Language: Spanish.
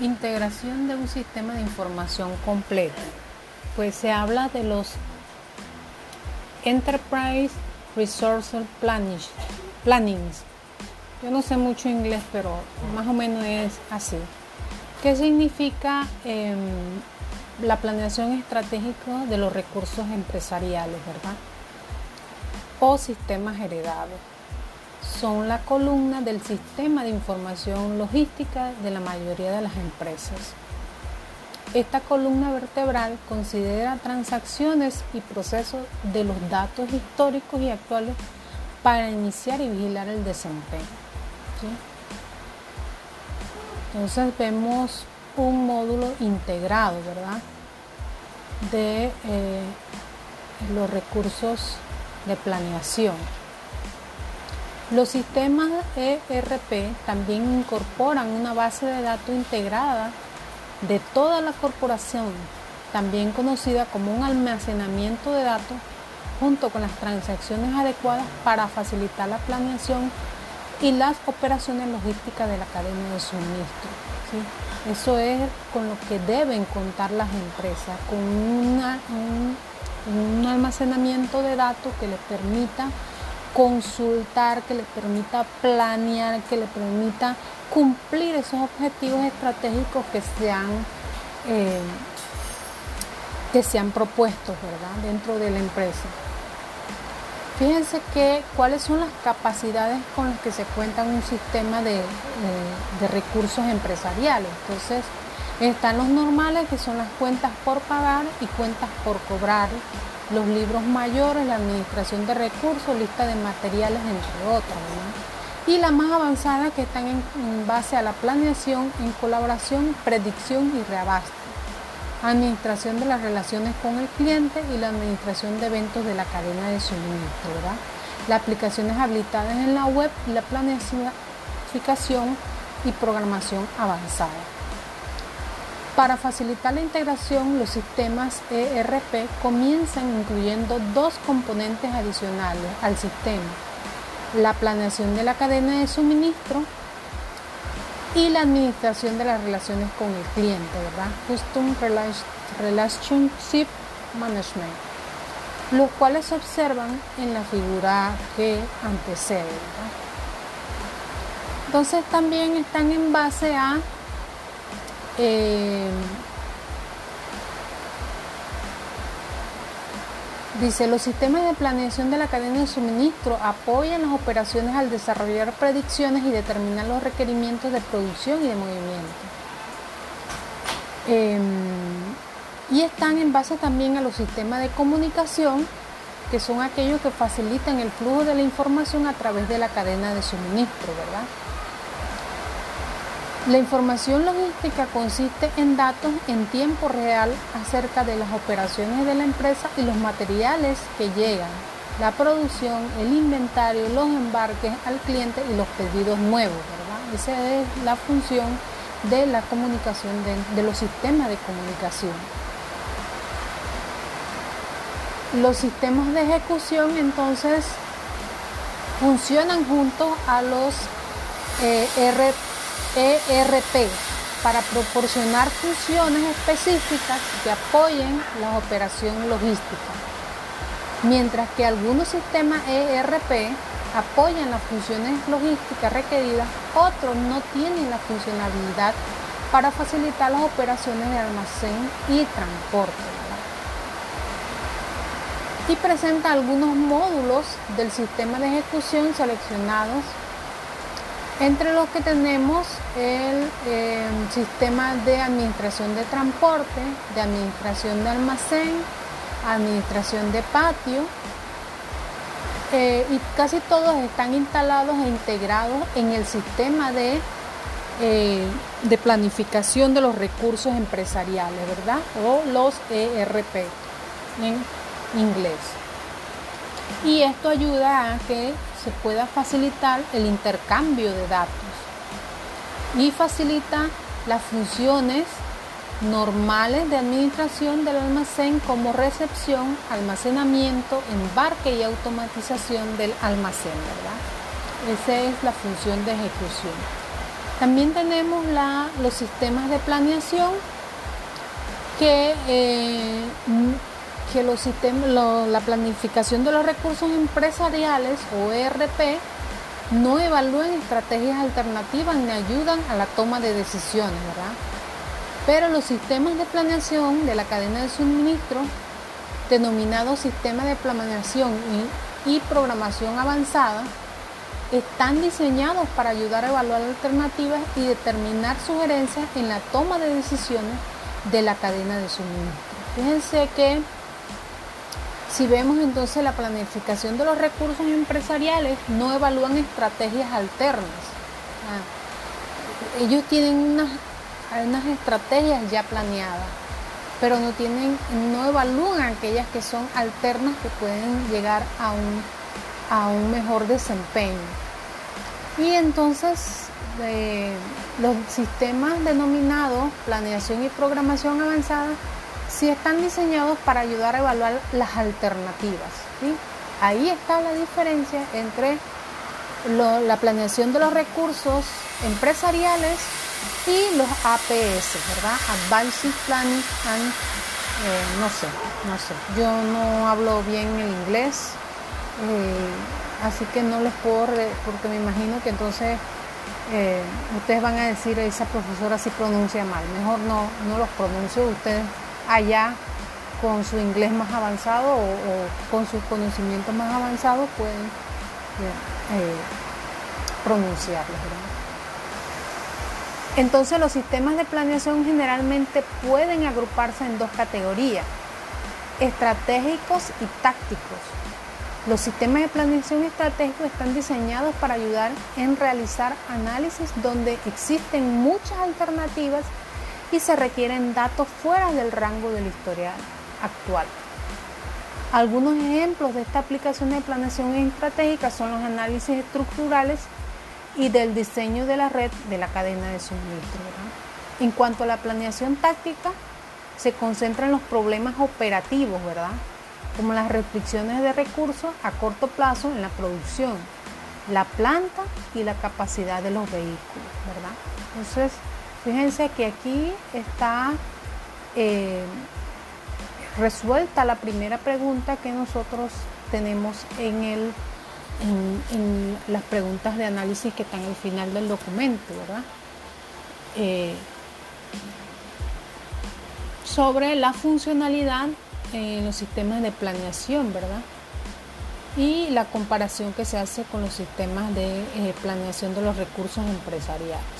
Integración de un sistema de información completo. Pues se habla de los Enterprise Resource Plannings. Yo no sé mucho inglés, pero más o menos es así. ¿Qué significa em, la planeación estratégica de los recursos empresariales, verdad? O sistemas heredados. Son la columna del sistema de información logística de la mayoría de las empresas. Esta columna vertebral considera transacciones y procesos de los datos históricos y actuales para iniciar y vigilar el desempeño. Entonces vemos un módulo integrado, ¿verdad? De eh, los recursos de planeación. Los sistemas ERP también incorporan una base de datos integrada de toda la corporación, también conocida como un almacenamiento de datos, junto con las transacciones adecuadas para facilitar la planeación y las operaciones logísticas de la cadena de suministro. Eso es con lo que deben contar las empresas, con un, un almacenamiento de datos que les permita consultar, que les permita planear, que les permita cumplir esos objetivos estratégicos que se han, eh, que propuesto ¿verdad? dentro de la empresa. Fíjense que cuáles son las capacidades con las que se cuenta un sistema de, de recursos empresariales. Entonces, están los normales, que son las cuentas por pagar y cuentas por cobrar, los libros mayores, la administración de recursos, lista de materiales, entre otras. Y la más avanzada que están en, base a la planeación en colaboración, predicción y reabasto. Administración de las relaciones con el cliente y la administración de eventos de la cadena de suministro. Las aplicaciones habilitadas en la web y la planificación y programación avanzada. Para facilitar la integración, los sistemas ERP comienzan incluyendo dos componentes adicionales al sistema, la planeación de la cadena de suministro y la administración de las relaciones con el cliente, ¿verdad? Custom Relationship Management, los cuales se observan en la figura que antecede, ¿verdad? Entonces también están en base a eh, dice, los sistemas de planeación de la cadena de suministro apoyan las operaciones al desarrollar predicciones y determinar los requerimientos de producción y de movimiento. Em, y están en base también a los sistemas de comunicación, que son aquellos que facilitan el flujo de la información a través de la cadena de suministro, ¿verdad? La información logística consiste en datos en tiempo real acerca de las operaciones de la empresa y los materiales que llegan, la producción, el inventario, los embarques al cliente y los pedidos nuevos. Esa es la función de la comunicación, de, los sistemas de comunicación. Los sistemas de ejecución entonces funcionan junto a los eh, ERP para proporcionar funciones específicas que apoyen la operación logística, mientras que algunos sistemas ERP apoyan las funciones logísticas requeridas, otros no tienen la funcionalidad para facilitar las operaciones de almacén y transporte. Y presenta algunos módulos del sistema de ejecución seleccionados entre los que tenemos el em, sistema de administración de transporte, de administración de almacén, administración de patio, eh, y casi todos están instalados e integrados en el sistema de, eh, de planificación de los recursos empresariales, ¿verdad? O los ERP en inglés. Y esto ayuda a que pueda facilitar el intercambio de datos y facilita las funciones normales de administración del almacén como recepción, almacenamiento, embarque y automatización del almacén, ¿verdad? Esa es la función de ejecución. También tenemos los sistemas de planeación que, eh, que los sistemas, la planificación de los recursos empresariales o ERP no evalúan estrategias alternativas ni ayudan a la toma de decisiones, ¿verdad? Pero los sistemas de planeación de la cadena de suministro, denominados sistemas de planeación y, y programación avanzada, están diseñados para ayudar a evaluar alternativas y determinar sugerencias en la toma de decisiones de la cadena de suministro. Fíjense que si vemos entonces la planificación de los recursos empresariales, no evalúan estrategias alternas. Ah, ellos tienen unas, estrategias ya planeadas, pero no tienen, no evalúan aquellas que son alternas que pueden llegar a un a un mejor desempeño. Y entonces los sistemas denominados planeación y programación avanzada sí están diseñados para ayudar a evaluar las alternativas. Ahí está la diferencia entre la planeación de los recursos empresariales y los APS, ¿verdad? Advanced Planning and eh, no sé, no sé. Yo no hablo bien el inglés, eh, así que no les puedo, porque me imagino que entonces eh, ustedes van a decir, esa profesora sí pronuncia mal. Mejor no, no los pronuncio ustedes allá con su inglés más avanzado o, con sus conocimientos más avanzados pueden eh, pronunciarlos. Entonces los sistemas de planeación generalmente pueden agruparse en dos categorías, estratégicos y tácticos. Los sistemas de planeación estratégico están diseñados para ayudar en realizar análisis donde existen muchas alternativas y se requieren datos fuera del rango del historial actual. Algunos ejemplos de esta aplicación de planeación estratégica son los análisis estructurales y del diseño de la red de la cadena de suministro. En cuanto a la planeación táctica, se concentra en los problemas operativos, ¿verdad? como las restricciones de recursos a corto plazo en la producción, la planta y la capacidad de los vehículos, ¿verdad? Entonces, fíjense que aquí está eh, resuelta la primera pregunta que nosotros tenemos en, el, en, las preguntas de análisis que están al final del documento, ¿verdad? Eh, sobre la funcionalidad en los sistemas de planeación, ¿verdad? Y la comparación que se hace con los sistemas de eh, planeación de los recursos empresariales.